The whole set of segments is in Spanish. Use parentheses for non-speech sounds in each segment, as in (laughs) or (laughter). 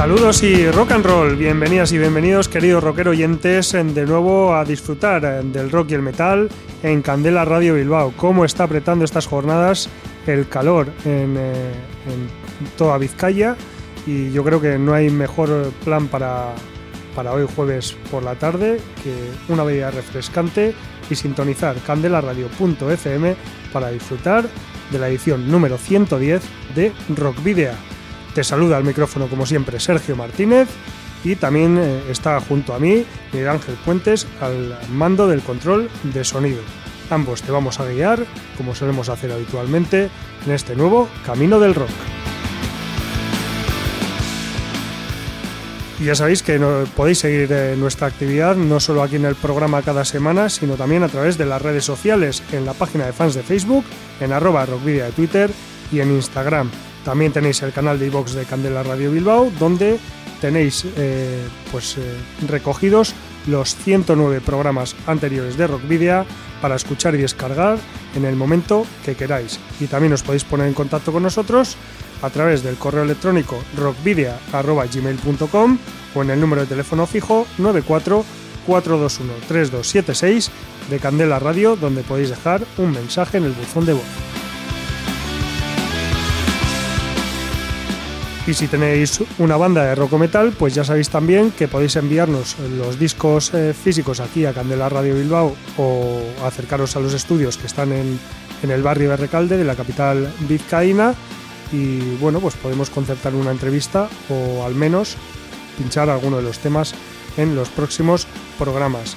Saludos y rock and roll, bienvenidas y bienvenidos queridos rockero oyentes de nuevo a disfrutar del rock y el metal en Candela Radio Bilbao. ¿Cómo está apretando estas jornadas el calor en, eh, en toda Vizcaya? Y yo creo que no hay mejor plan para, para hoy jueves por la tarde que una bebida refrescante y sintonizar candelaradio.fm para disfrutar de la edición número 110 de Rock Video. Te saluda al micrófono como siempre Sergio Martínez y también eh, está junto a mí Miguel Ángel Puentes al mando del control de sonido. Ambos te vamos a guiar, como solemos hacer habitualmente, en este nuevo Camino del Rock. Y ya sabéis que podéis seguir eh, nuestra actividad no solo aquí en el programa cada semana, sino también a través de las redes sociales, en la página de fans de Facebook, en arroba rockvidia de Twitter y en Instagram. También tenéis el canal de iVox de Candela Radio Bilbao, donde tenéis eh, pues, eh, recogidos los 109 programas anteriores de Rockvidia para escuchar y descargar en el momento que queráis. Y también os podéis poner en contacto con nosotros a través del correo electrónico rockvidia.gmail.com o en el número de teléfono fijo 94 421 3276 de Candela Radio, donde podéis dejar un mensaje en el buzón de voz. Y si tenéis una banda de rock metal, pues ya sabéis también que podéis enviarnos los discos eh, físicos aquí a Candela Radio Bilbao o acercaros a los estudios que están en, en el barrio de Recalde, de la capital vizcaína. Y bueno, pues podemos concertar una entrevista o al menos pinchar alguno de los temas en los próximos programas.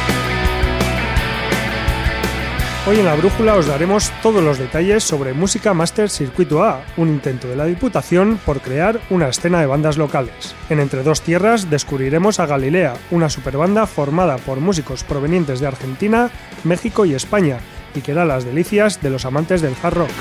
Hoy en la brújula os daremos todos los detalles sobre Música Master Circuito A, un intento de la Diputación por crear una escena de bandas locales. En Entre Dos Tierras descubriremos a Galilea, una superbanda formada por músicos provenientes de Argentina, México y España, y que da las delicias de los amantes del hard rock.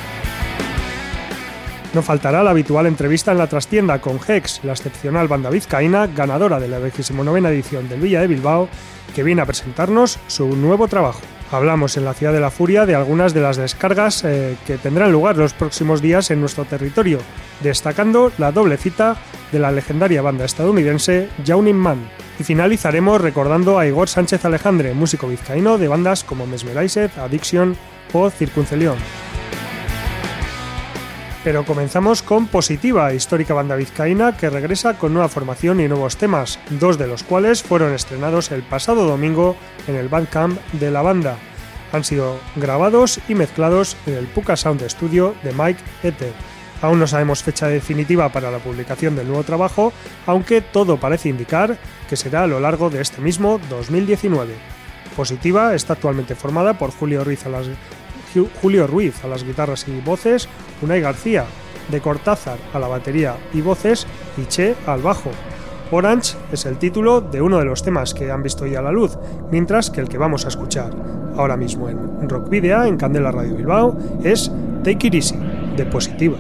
No faltará la habitual entrevista en la trastienda con Hex, la excepcional banda vizcaína, ganadora de la 29 edición del Villa de Bilbao, que viene a presentarnos su nuevo trabajo. Hablamos en la Ciudad de la Furia de algunas de las descargas eh, que tendrán lugar los próximos días en nuestro territorio, destacando la doble cita de la legendaria banda estadounidense Jaunin Man. Y finalizaremos recordando a Igor Sánchez Alejandre, músico vizcaíno de bandas como Mesmerized, Addiction o Circuncelión. Pero comenzamos con Positiva, histórica banda vizcaína que regresa con nueva formación y nuevos temas, dos de los cuales fueron estrenados el pasado domingo en el Bandcamp de la banda. Han sido grabados y mezclados en el Puka Sound Studio de Mike Ether. Aún no sabemos fecha definitiva para la publicación del nuevo trabajo, aunque todo parece indicar que será a lo largo de este mismo 2019. Positiva está actualmente formada por Julio Ruiz a Julio Ruiz a las guitarras y voces, Unai García de Cortázar a la batería y voces y Che al bajo. Orange es el título de uno de los temas que han visto ya la luz, mientras que el que vamos a escuchar ahora mismo en Rock Video, en Candela Radio Bilbao, es Take It Easy, de Positiva.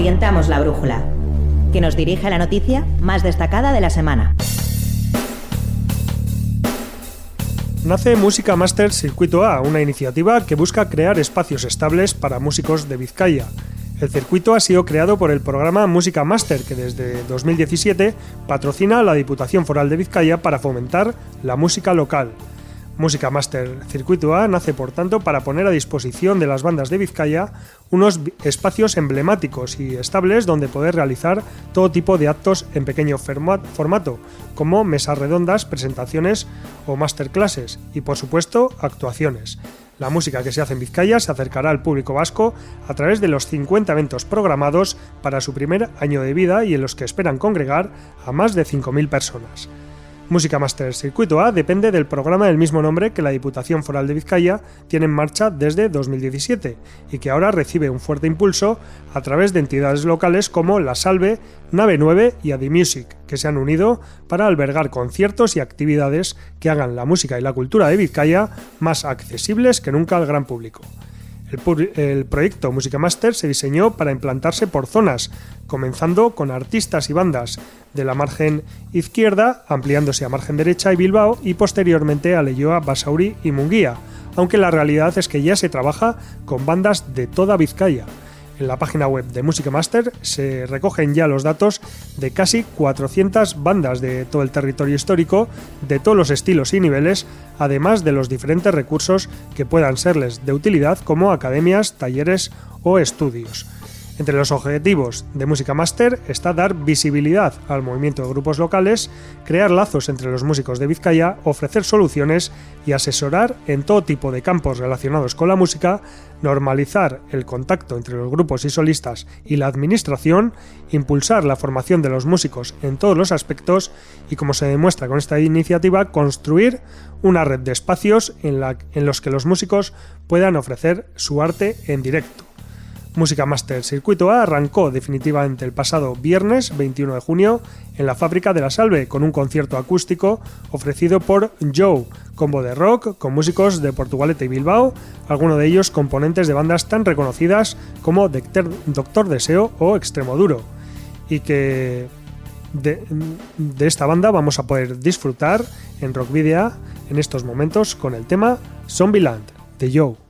Orientamos la brújula, que nos dirige a la noticia más destacada de la semana. Nace Música Master Circuito A, una iniciativa que busca crear espacios estables para músicos de Vizcaya. El circuito ha sido creado por el programa Música Master, que desde 2017 patrocina a la Diputación Foral de Vizcaya para fomentar la música local. Música Master Circuito A nace, por tanto, para poner a disposición de las bandas de Vizcaya unos espacios emblemáticos y estables donde poder realizar todo tipo de actos en pequeño formato, como mesas redondas, presentaciones o masterclasses y, por supuesto, actuaciones. La música que se hace en Vizcaya se acercará al público vasco a través de los 50 eventos programados para su primer año de vida y en los que esperan congregar a más de 5.000 personas. Música Master Circuito A depende del programa del mismo nombre que la Diputación Foral de Vizcaya tiene en marcha desde 2017 y que ahora recibe un fuerte impulso a través de entidades locales como La Salve, Nave 9 y Adimusic, que se han unido para albergar conciertos y actividades que hagan la música y la cultura de Vizcaya más accesibles que nunca al gran público. El, proyecto Música Master se diseñó para implantarse por zonas, comenzando con artistas y bandas de la margen izquierda, ampliándose a margen derecha y Bilbao y posteriormente a Leyoa, Basauri y Munguía, aunque la realidad es que ya se trabaja con bandas de toda Vizcaya. En la página web de Música Master se recogen ya los datos de casi 400 bandas de todo el territorio histórico, de todos los estilos y niveles, además de los diferentes recursos que puedan serles de utilidad como academias, talleres o estudios. Entre los objetivos de Música Master está dar visibilidad al movimiento de grupos locales, crear lazos entre los músicos de Vizcaya, ofrecer soluciones y asesorar en todo tipo de campos relacionados con la música, normalizar el contacto entre los grupos y solistas y la administración, impulsar la formación de los músicos en todos los aspectos y, como se demuestra con esta iniciativa, construir una red de espacios en, los que los músicos puedan ofrecer su arte en directo. Música Master Circuito A arrancó definitivamente el pasado viernes 21 de junio en la fábrica de la Salve con un concierto acústico ofrecido por Joe, combo de rock con músicos de Portugalete y Bilbao, algunos de ellos componentes de bandas tan reconocidas como Doctor Deseo o Extremo Duro, y que de, esta banda vamos a poder disfrutar en Rock Video en estos momentos con el tema Zombieland de Joe.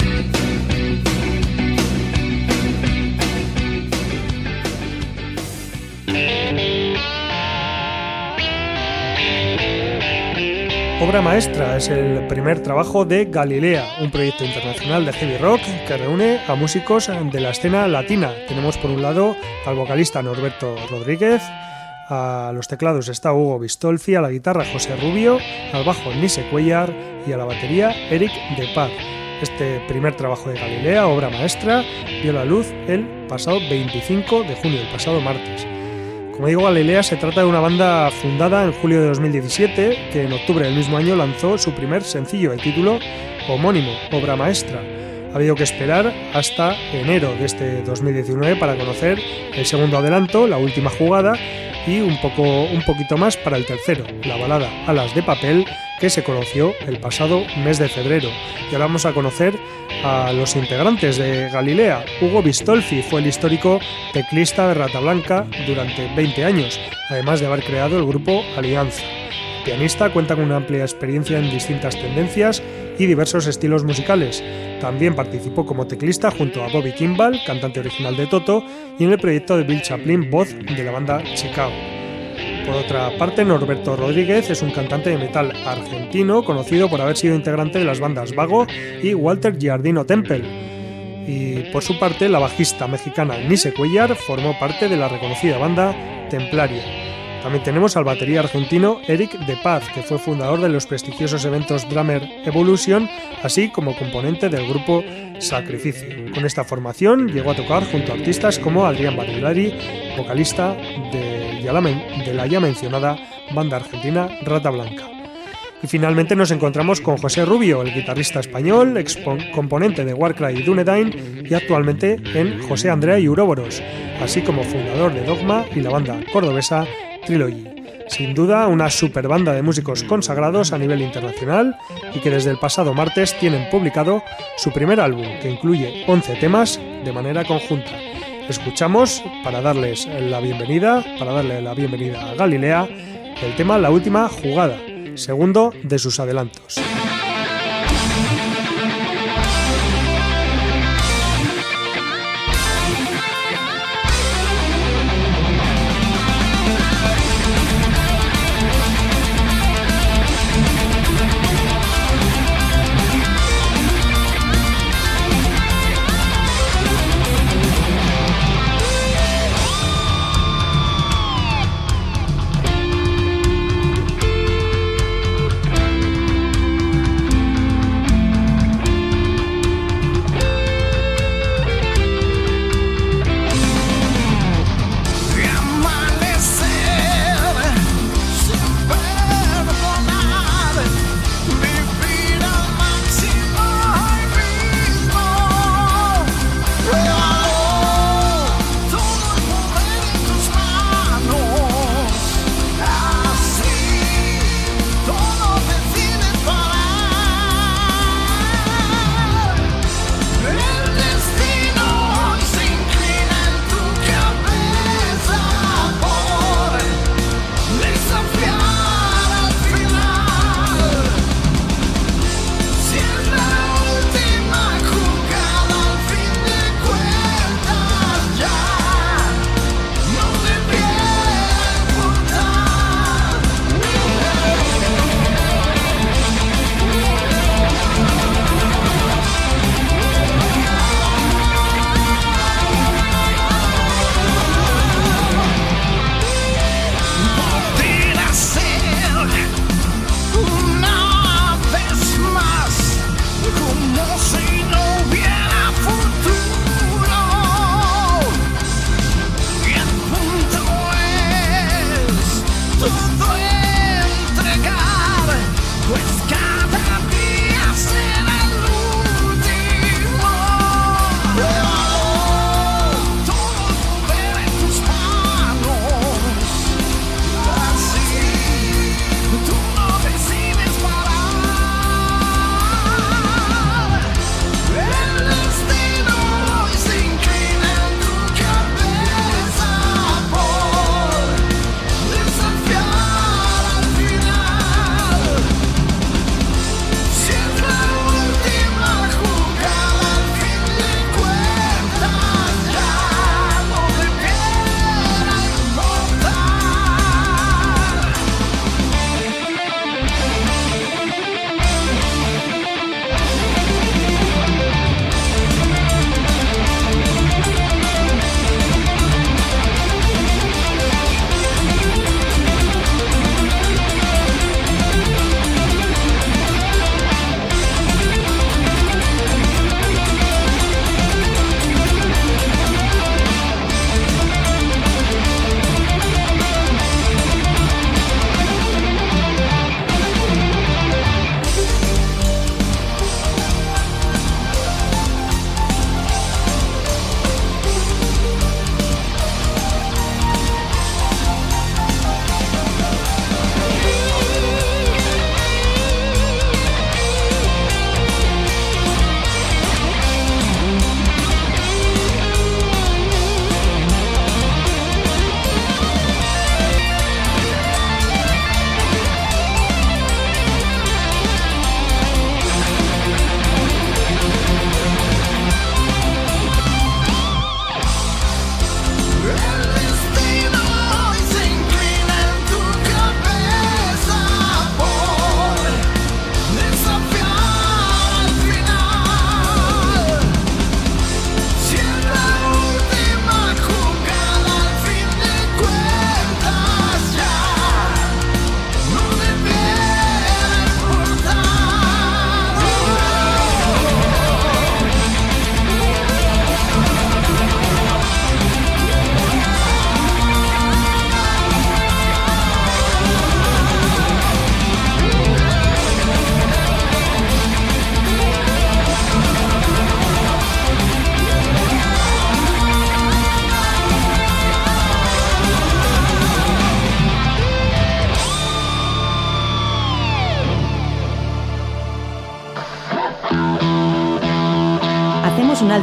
Obra Maestra es el primer trabajo de Galilea, un proyecto internacional de heavy rock que reúne a músicos de la escena latina. Tenemos por un lado al vocalista Norberto Rodríguez, a los teclados está Hugo Bistolfi, a la guitarra José Rubio, al bajo Nise Cuellar y a la batería Eric De Paz. Este primer trabajo de Galilea, obra maestra, vio la luz el pasado 25 de junio, el pasado martes. Como digo, Galilea se trata de una banda fundada en julio de 2017 que en octubre del mismo año lanzó su primer sencillo de título homónimo, Obra Maestra. Ha habido que esperar hasta enero de este 2019 para conocer el segundo adelanto, la última jugada, y un, poco, un poquito más para el tercero, la balada Alas de Papel, que se conoció el pasado mes de febrero. Y ahora vamos a conocer a los integrantes de Galilea. Hugo Bistolfi fue el histórico teclista de Rata Blanca durante 20 años, además de haber creado el grupo Alianza. pianista, cuenta con una amplia experiencia en distintas tendencias y diversos estilos musicales. También participó como teclista junto a Bobby Kimball, cantante original de Toto, y en el proyecto de Bill Chaplin, voz de la banda Chicago. Por otra parte, Norberto Rodríguez es un cantante de metal argentino conocido por haber sido integrante de las bandas Vago y Walter Giardino Temple. Y por su parte, la bajista mexicana Nise Cuellar formó parte de la reconocida banda Templaria. También tenemos al batería argentino Eric De Paz, que fue fundador de los prestigiosos eventos Drummer Evolution, así como componente del grupo Sacrificio. Con esta formación llegó a tocar junto a artistas como Adrián Barilari, vocalista de la ya mencionada banda argentina Rata Blanca. Y finalmente nos encontramos con José Rubio, el guitarrista español, ex componente de Warcry y Dunedain y actualmente en José Andrea y Uroboros, así como fundador de Dogma y la banda cordobesa Trilogy. Sin duda, una super banda de músicos consagrados a nivel internacional y que desde el pasado martes tienen publicado su primer álbum, que incluye 11 temas de manera conjunta escuchamos para darles la bienvenida, para darle la bienvenida a Galilea, el tema La última jugada, segundo de sus adelantos.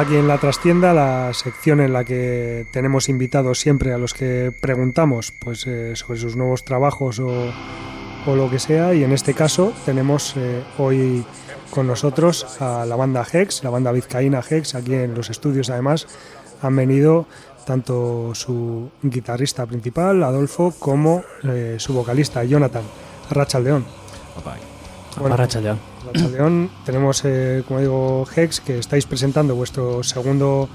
Aquí en la trastienda, la sección en la que tenemos invitados siempre a los que preguntamos pues, eh, sobre sus nuevos trabajos o, lo que sea. Y en este caso tenemos eh, hoy con nosotros a la banda Hex, la banda vizcaína Hex, aquí en los estudios además han venido tanto su guitarrista principal, Adolfo, como eh, su vocalista, Jonathan, Rachaldeón. Bueno, Rachaldeón. León tenemos, eh, como digo, Hex, que estáis presentando vuestro segundo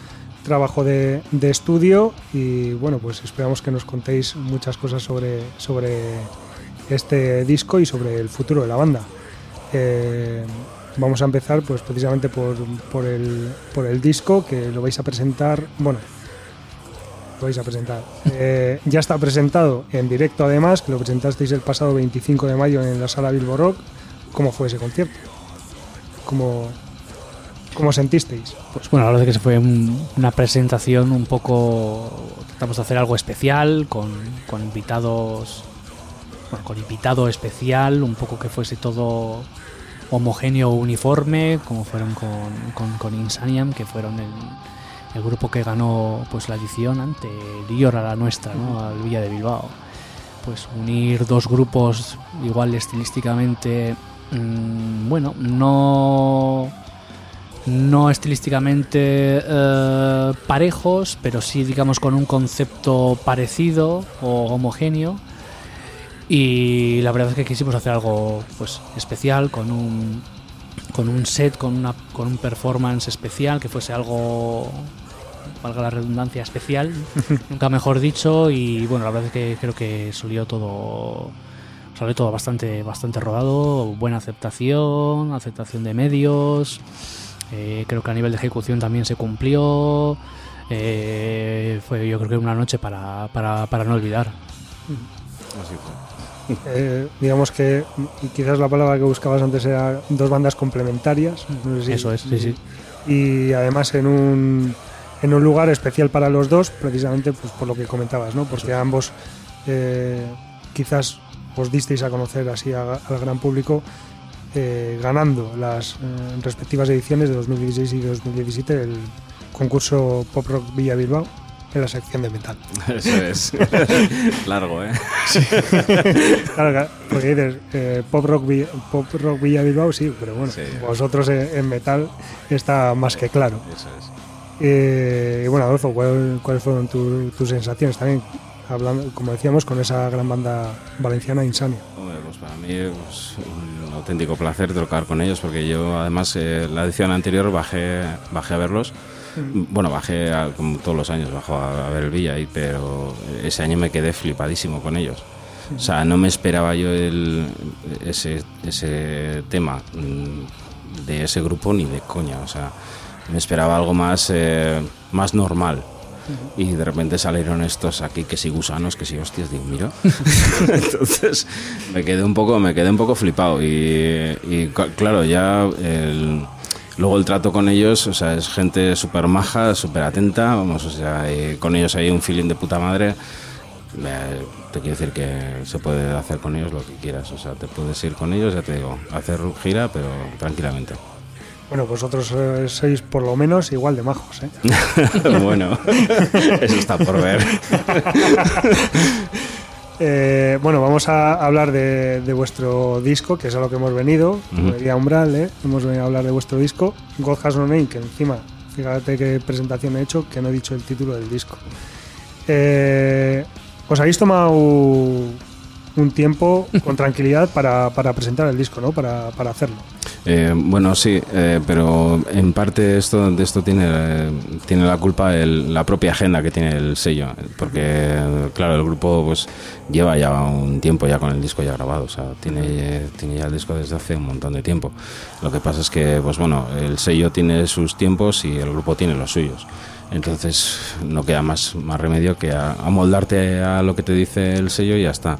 trabajo de, de, estudio y bueno, pues esperamos que nos contéis muchas cosas sobre, sobre este disco y sobre el futuro de la banda. Eh, vamos a empezar pues precisamente por, por, el, por el disco que lo vais a presentar, bueno, lo vais a presentar. Eh, ya está presentado en directo además, que lo presentasteis el pasado 25 de mayo en la sala Bilbo Rock ¿Cómo fue ese concierto? ¿Cómo, cómo sentisteis? Pues bueno, la verdad es que se fue un, una presentación un poco... Tratamos de hacer algo especial, con, con invitados... Bueno, con invitado especial, un poco que fuese todo homogéneo, uniforme, como fueron con, con, con Insaniam, que fueron el, el, grupo que ganó pues la edición anterior a la nuestra, ¿no? al Villa de Bilbao. Pues unir dos grupos igual estilísticamente mmm, bueno, no no estilísticamente eh, parejos, pero sí digamos con un concepto parecido o homogéneo. Y la verdad es que quisimos hacer algo pues especial con un con un set, con una con un performance especial que fuese algo valga la redundancia especial, (laughs) nunca mejor dicho y bueno, la verdad es que creo que salió todo sale todo bastante, bastante rodado, buena aceptación, aceptación de medios. Eh, creo que a nivel de ejecución también se cumplió. Eh, fue yo creo que una noche para, para, para no olvidar. Así fue. Eh, digamos que quizás la palabra que buscabas antes era dos bandas complementarias. No sé si, Eso es, sí, sí. Y además en un, en un lugar especial para los dos, precisamente pues, por lo que comentabas, ¿no? porque ambos eh, quizás os disteis a conocer así a, al gran público eh, ganando las eh, respectivas ediciones de 2016 y 2017 el concurso Pop Rock Villa Bilbao en la sección de metal. (laughs) Eso es. (laughs) Largo, ¿eh? Sí. claro, porque dices eh, Pop, Rock Pop Rock Villa Bilbao, sí, pero bueno, sí. vosotros en, en, metal está más que claro. Eso es. Eh, y bueno, Adolfo, ¿cuáles cuál fueron tu, tus sensaciones también? Hablando, como decíamos, con esa gran banda valenciana Insania. Hombre, pues para mí es pues, un auténtico placer tocar con ellos, porque yo además eh, la edición anterior bajé, bajé a verlos. Mm. Bueno, bajé a, como todos los años, bajo a, a ver el Villa, y, pero ese año me quedé flipadísimo con ellos. O sea, no me esperaba yo el, ese, ese tema mm, de ese grupo ni de coña. O sea, me esperaba algo más, eh, más normal y de repente salieron estos aquí que si gusanos, que si hostias, digo, mira. (laughs) Entonces me quedé un poco, me quedé un poco flipado y, y claro, ya el, luego el trato con ellos, o sea, es gente súper maja, súper atenta, vamos, o sea, con ellos hay un feeling de puta madre. Te quiero decir que se puede hacer con ellos lo que quieras, o sea, te puedes ir con ellos, ya te digo, hacer gira, pero tranquilamente. Bueno, vosotros eh, sois por lo menos igual de majos, ¿eh? (laughs) bueno, eso está por ver. (laughs) Eh, bueno, vamos a hablar de, de vuestro disco, que es a lo que hemos venido. Diría Umbral, ¿eh? hemos venido a hablar de vuestro disco. God Has No Name, que encima, fíjate qué presentación he hecho, que no he dicho el título del disco. Eh, os habéis tomado un tiempo con tranquilidad para, para presentar el disco, ¿no? Para, para hacerlo. Eh, bueno, sí, eh, pero en parte esto, de esto tiene, tiene la culpa el- la propia agenda que tiene el sello, porque claro, el grupo pues lleva ya un tiempo ya con el disco ya grabado, o sea, tiene, tiene ya el disco desde hace un montón de tiempo. Lo que pasa es que, pues bueno, el sello tiene sus tiempos y el grupo tiene los suyos. Entonces no queda más, más remedio que a- amoldarte a lo que te dice el sello y ya está.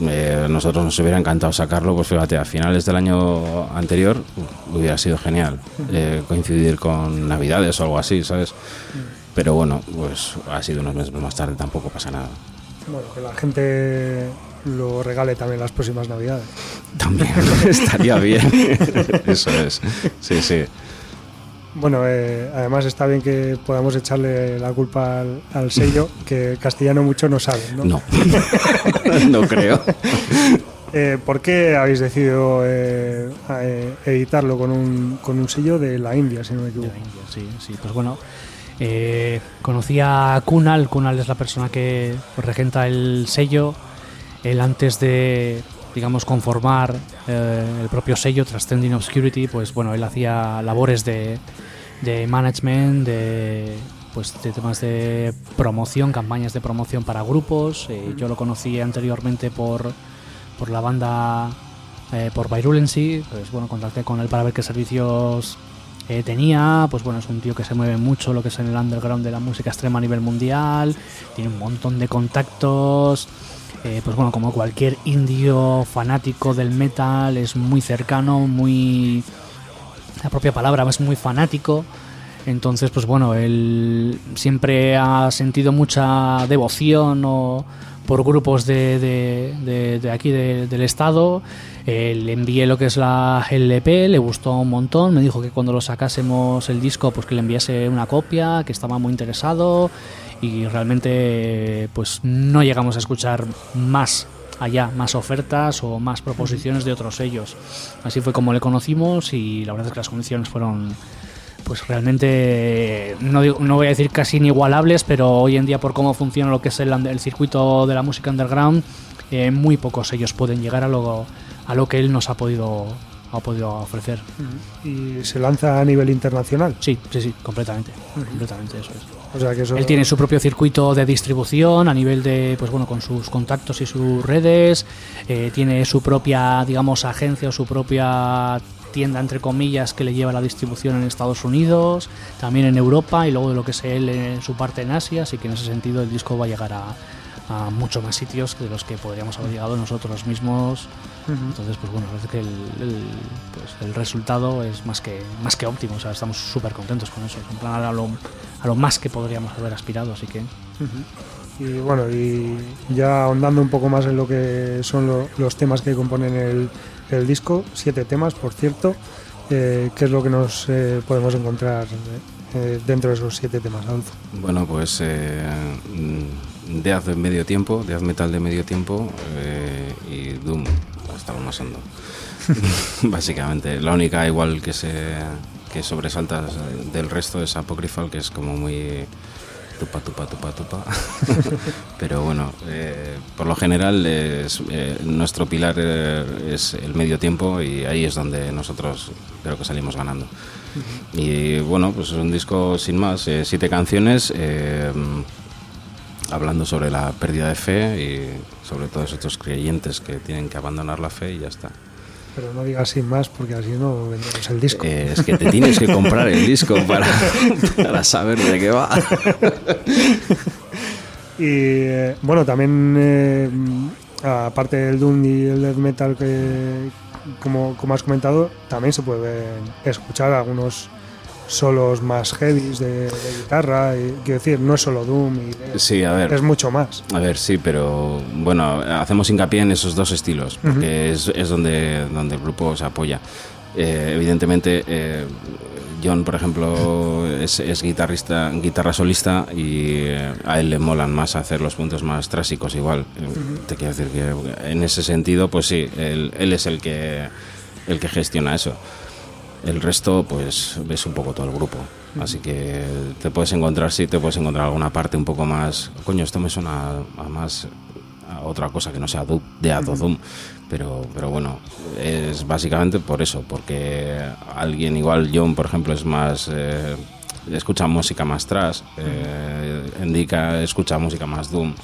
Eh, nosotros nos hubiera encantado sacarlo, pues fíjate, a finales del año anterior hubiera sido genial eh, coincidir con Navidades o algo así, ¿sabes? Pero bueno, pues ha sido unos meses más tarde, tampoco pasa nada. Bueno, que la gente lo regale también las próximas Navidades. También (laughs) estaría bien. (laughs) Eso es. Sí, sí. Bueno, eh, además está bien que podamos echarle la culpa al, al sello, (laughs) que castellano mucho no saben, ¿no? No. (laughs) no creo. (laughs) Eh, ¿Por qué habéis decidido eh, eh, editarlo con un, con un sello de la India, si no me De equivoco? la India, sí, sí. Pues bueno, eh, conocí a Kunal. Kunal es la persona que pues, regenta el sello. Él antes de, digamos, conformar eh, el propio sello, Transcending Obscurity, pues bueno, él hacía labores de, de management, de pues de temas de promoción, campañas de promoción para grupos. Eh, yo lo conocí anteriormente por, por la banda eh, por Virulency, pues bueno, contacté con él para ver qué servicios eh, tenía, pues bueno, es un tío que se mueve mucho lo que es en el underground de la música extrema a nivel mundial, tiene un montón de contactos, eh, pues bueno, como cualquier indio fanático del metal, es muy cercano, muy... La propia palabra es muy fanático. Entonces, pues bueno, él siempre ha sentido mucha devoción o por grupos de, de- de- de aquí de- del estado. Eh, le envié lo que es la LP, le gustó un montón. Me dijo que cuando lo sacásemos el disco, pues que le enviase una copia, que estaba muy interesado. Y realmente, pues no llegamos a escuchar más allá, más ofertas o más proposiciones de otros sellos. Así fue como le conocimos y la verdad es que las condiciones fueron pues realmente no, digo- no voy a decir casi inigualables, pero hoy en día por cómo funciona lo que es el, el circuito de la música underground, eh, muy pocos ellos pueden llegar a lo, a lo que él nos ha podido, ha podido ofrecer. Y se lanza a nivel internacional. Sí, sí, sí, completamente, completamente eso es. Él tiene su propio circuito de distribución a nivel de, pues bueno, con sus contactos y sus redes. eh, tiene su propia, digamos, agencia o su propia tienda, entre comillas, que le lleva la distribución en Estados Unidos, también en Europa y luego de lo que es él en su parte en Asia. Así que en ese sentido el disco va a llegar a, a mucho más sitios que de los que podríamos haber llegado nosotros mismos. Entonces, pues bueno, parece que el, el- pues el resultado es más que, más que óptimo. O sea, estamos súper contentos con eso. En plan, a lo, a lo más que podríamos haber aspirado. Así que, Y bueno, y ya ahondando un poco más en lo que son lo- los temas que componen el, el disco, siete temas, por cierto, eh, ¿qué es lo que nos eh, podemos encontrar eh, dentro de esos siete temas, Adolfo? Bueno, pues eh, Death de medio tiempo, Death Metal de medio tiempo eh, y Doom lo más hondo. (laughs) Básicamente, la única igual que se que sobresalta del resto es Apocryphal, que es como muy tupa, tupa, tupa, tupa. (laughs) Pero bueno, eh, por lo general es, eh, nuestro pilar es el medio tiempo y ahí es donde nosotros creo que salimos ganando. Y bueno, pues es un disco sin más, eh, siete canciones hablando sobre la pérdida de fe y sobre todos estos creyentes que tienen que abandonar la fe y ya está. Pero no digas sin más, porque así no vendemos el disco. Eh, es que te tienes que comprar el disco para, (laughs) para saber de qué va. (laughs) Y eh, bueno, también eh, aparte del Doom y el Death Metal que como, como has comentado, también se pueden escuchar algunos solos más heavies de, de guitarra. Y, quiero decir, no es solo Doom, y Sí, a ver. es mucho más. A ver, sí, pero bueno, hacemos hincapié en esos dos estilos, porque es, es donde, donde el grupo se apoya. Eh, evidentemente, eh, John, por ejemplo, es, es, guitarrista, guitarra solista y eh, a él le molan más hacer los puntos más trásicos igual. Te quiero decir que en ese sentido, pues sí, él, él es el que, el que gestiona eso. El resto, pues, ves un poco todo el grupo. Así que te puedes encontrar, sí, te puedes encontrar alguna parte un poco más. Coño, esto me suena a más a otra cosa que no sea de Adodum. Pero, pero bueno, es básicamente por eso, porque alguien igual, John, por ejemplo, es más. Eh, escucha música más trash, eh, Indica escucha música más doom.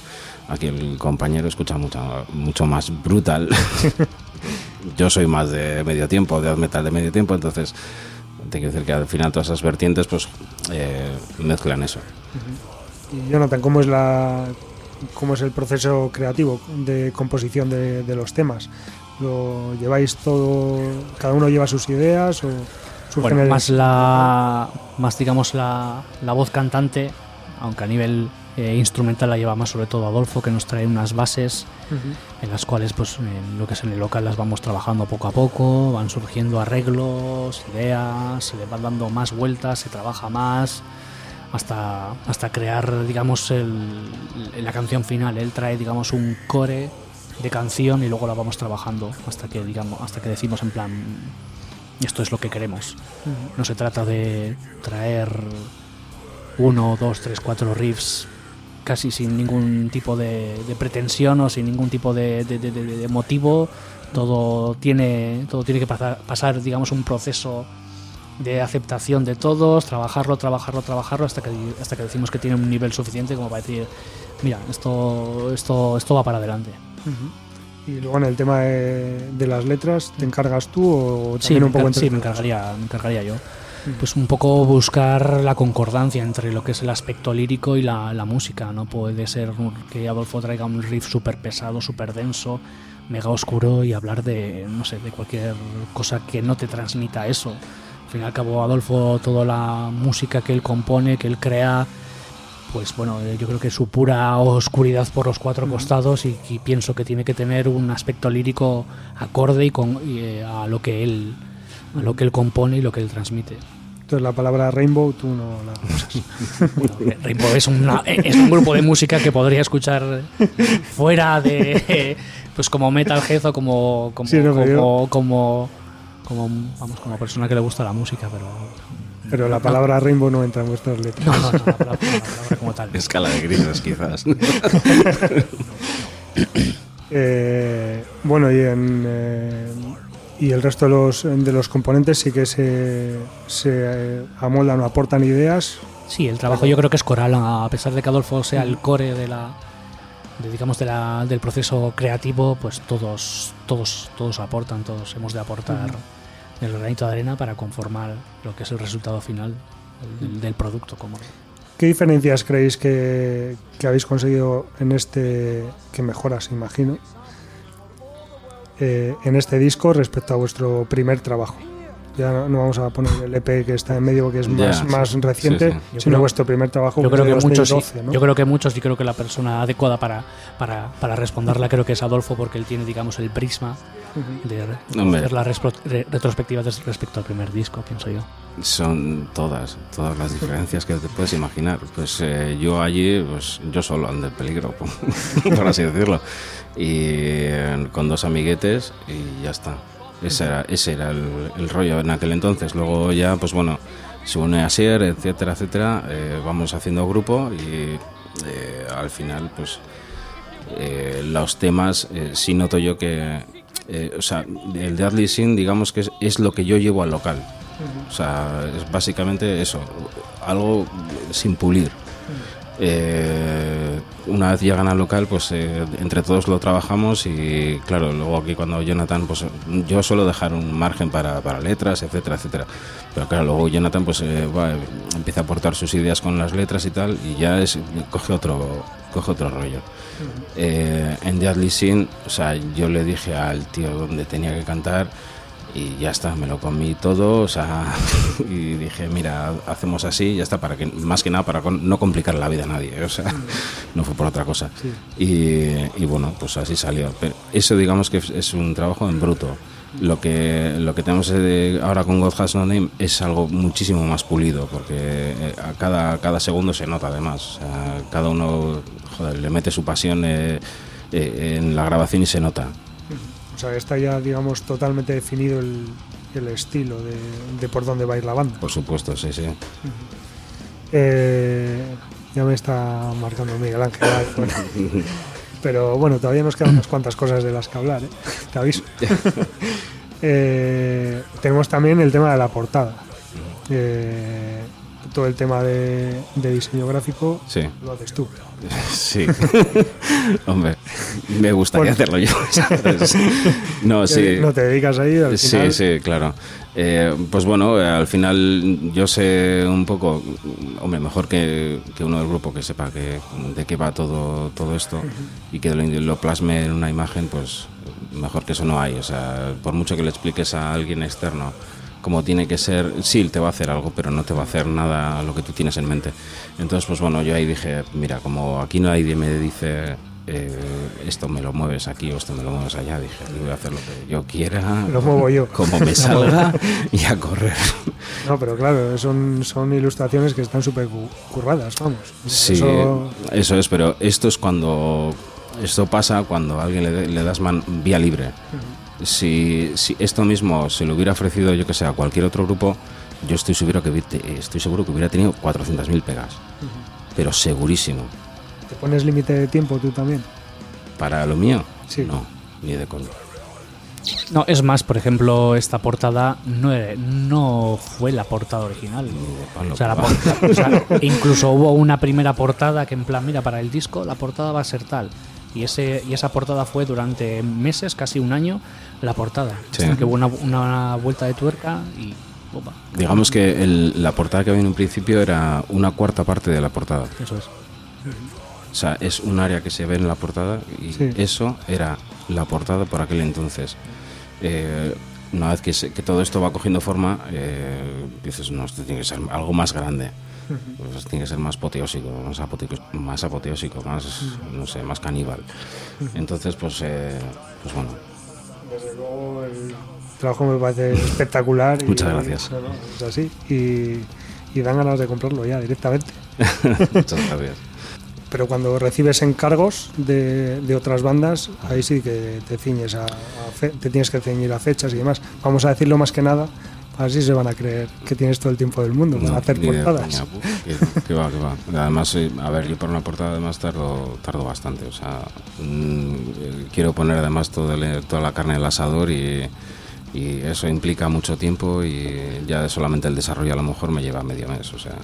Aquí el compañero escucha mucho, mucho más brutal. (laughs) Yo soy más de medio tiempo, de metal de medio tiempo, entonces te quiero decir que al final todas esas vertientes pues eh, mezclan eso. Y Jonathan, ¿cómo es la cómo es el proceso creativo de composición de, de, los temas? ¿Lo lleváis todo, cada uno lleva sus ideas o bueno, más la más digamos la, la, voz cantante, aunque a nivel eh, instrumental la lleva más sobre todo Adolfo, que nos trae unas bases uh -huh. en las cuales pues en lo que es en el local las vamos trabajando poco a poco, van surgiendo arreglos, ideas, se le van dando más vueltas, se trabaja más hasta, hasta crear, digamos, el, la canción final. Él trae, digamos, un core de canción y luego la vamos trabajando hasta que, digamos, hasta que decimos en plan, esto es lo que queremos. Uh -huh. No se trata de traer uno, dos, tres, cuatro riffs casi sin ningún tipo de, de pretensión o sin ningún tipo de, de, de, motivo. Todo tiene, todo tiene que pasar, pasar, digamos, un proceso de aceptación de todos, trabajarlo, trabajarlo, trabajarlo hasta que hasta que decimos que tiene un nivel suficiente como para decir, mira, esto esto esto va para adelante. Uh -huh. Y luego en el tema de, de, las letras, ¿te encargas tú o sí, un poco sí, me encargaría, me encargaría yo. Pues un poco buscar la concordancia entre lo que es el aspecto lírico y la, la música. No puede ser que Adolfo traiga un riff súper pesado, súper denso, mega oscuro y hablar de, no sé, de cualquier cosa que no te transmita eso. Al fin y al cabo Adolfo toda la música que él compone que él crea pues bueno yo creo que su pura oscuridad por los cuatro costados y, y pienso que tiene que tener un aspecto lírico acorde y, con, y eh, a lo que él a lo que él compone y lo que él transmite entonces la palabra Rainbow tú no la usas. bueno, (laughs) Rainbow es, una, es un grupo de música que podría escuchar fuera de pues como Metalhead o como como, sí, no, como, como como vamos como persona que le gusta la música pero pero la palabra no, rainbow no entra en vuestras letras. No, no, no la, palabra, la palabra como tal. Escala de grises quizás. (laughs) Eh, bueno y en eh, y el resto de los, de los componentes sí que se, se eh, amoldan o aportan ideas. Sí el trabajo yo creo que es coral a pesar de que Adolfo sea el core de la de, digamos de la, del proceso creativo pues todos todos todos aportan todos hemos de aportar uh -huh. el granito de arena para conformar lo que es el resultado final del, del producto como ¿Qué diferencias creéis que, que, habéis conseguido en este que mejoras imagino eh, en este disco respecto a vuestro primer trabajo ya no, no, vamos a poner el EP que está en medio que es más, yeah, más reciente, sí, sí. sino creo, vuestro primer trabajo. Yo creo que 2012, muchos, ¿no? yo creo que muchos y creo que la persona adecuada para, para, para responderla creo que es Adolfo porque él tiene digamos el prisma de hacer la retrospectiva respecto al primer disco, pienso yo. Son todas, todas las diferencias que te puedes imaginar. Pues eh, yo allí, pues yo solo ando en peligro, (laughs) por así decirlo, y eh, con dos amiguetes y ya está ese era, ese era el, el, rollo en aquel entonces. Luego ya, pues bueno, se une a Sier, etcétera, etcétera. Eh, vamos haciendo grupo y eh, al final, pues eh, los temas, sí noto yo que, o sea, el Deadly Sin, digamos que es, es, lo que yo llevo al local. O sea, es básicamente eso, algo sin pulir. Eh, una vez llegan al local, pues eh, entre todos lo trabajamos y claro, luego aquí cuando Jonathan, pues yo suelo dejar un margen para, para letras, etcétera, etcétera. Pero claro, luego Jonathan pues eh, va, empieza a aportar sus ideas con las letras y tal y ya es, coge otro coge otro rollo. Uh -huh. en Deadly Sin, o sea, yo le dije al tío donde tenía que cantar y ya está, me lo comí todo, o sea, (laughs) y dije, mira, hacemos así, ya está, para que, más que nada para no complicar la vida a nadie, o sea, (laughs) no fue por otra cosa. Sí. Y, y, bueno, pues así salió. Pero eso digamos que es un trabajo en bruto. Lo que, lo que tenemos ahora con God Has No Name es algo muchísimo más pulido, porque eh, a cada, cada segundo se nota además. O sea, cada uno joder, le mete su pasión eh, eh, en la grabación y se nota. O sea, está ya, digamos, totalmente definido el, el estilo de, de por dónde va a ir la banda. Por supuesto, sí, sí. Eh, ya me está marcando Miguel Ángel. (laughs) Pero bueno, todavía nos quedan unas cuantas cosas de las que hablar, ¿eh? te aviso. (laughs) Eh, tenemos también el tema de la portada. Eh, todo el tema de, de diseño gráfico Sí. lo haces tú. (laughs) Sí. (laughs) Hombre, me gustaría Bueno. hacerlo yo. (laughs) No, sí. No te dedicas ahí al Sí, final. sí, claro. Eh, pues bueno, eh, al final yo sé un poco, hombre, mejor que, que uno del grupo que sepa que, de qué va todo, todo esto y que lo, lo plasme en una imagen, pues mejor que eso no hay. O sea, por mucho que le expliques a alguien externo cómo tiene que ser, sí, te va a hacer algo, pero no te va a hacer nada lo que tú tienes en mente. Entonces, pues bueno, yo ahí dije, mira, como aquí nadie me dice... eh, esto me lo mueves aquí o esto me lo mueves allá dije voy a hacer lo que yo quiera Lo muevo yo. (laughs) como me (laughs) salga y a correr. No, pero claro, son, son ilustraciones que están súper cu- curradas, vamos. Sí, Eso- eso... es, pero esto es cuando esto pasa cuando a alguien le, le das man- vía libre. Si, si esto mismo se lo hubiera ofrecido, yo que sé, a cualquier otro grupo, yo estoy seguro que, estoy seguro que hubiera tenido 400.000 pegas. Pero segurísimo. ¿Te pones límite de tiempo tú también? Para lo mío, Sí. no, ni de coña. No, es más, por ejemplo, esta portada no, era- no fue la portada original. O sea, la o sea, (laughs) incluso hubo una primera portada que en plan, mira, para el disco la portada va a ser tal. Y, ese, y esa portada fue durante meses, casi un año, la portada. Sí. Que hubo una, una vuelta de tuerca y... opa, Digamos que el- la portada que había en un principio era una cuarta parte de la portada. eso es. O sea, es un área que se ve en la portada y Sí. eso era la portada por aquel entonces. Eh, una vez que, se- que todo esto va cogiendo forma, eh, dices, no, esto tiene que ser algo más grande. Pues tiene que ser más apoteósico, más apoteósico, más, apoteósico, más, no sé, más caníbal. Entonces, pues, eh, pues bueno, Desde luego el trabajo me parece espectacular. y- Muchas gracias. no, no, es así. Y, y dan ganas de comprarlo ya directamente. (laughs) muchas gracias. Pero cuando recibes encargos de, de otras bandas, ahí sí que te ciñes a, a fe- te tienes que ceñir a fechas y demás. Vamos a decirlo más que nada, así se van a creer que tienes todo el tiempo del mundo para No, hacer ni de portadas. coña, que, que va, que va. Además, eh, a ver, yo por una portada además tardo, tardo bastante. O sea, mm, eh, quiero poner además todo el- toda la carne del asador y, y eso implica mucho tiempo y ya solamente el desarrollo a lo mejor me lleva medio mes. O sea,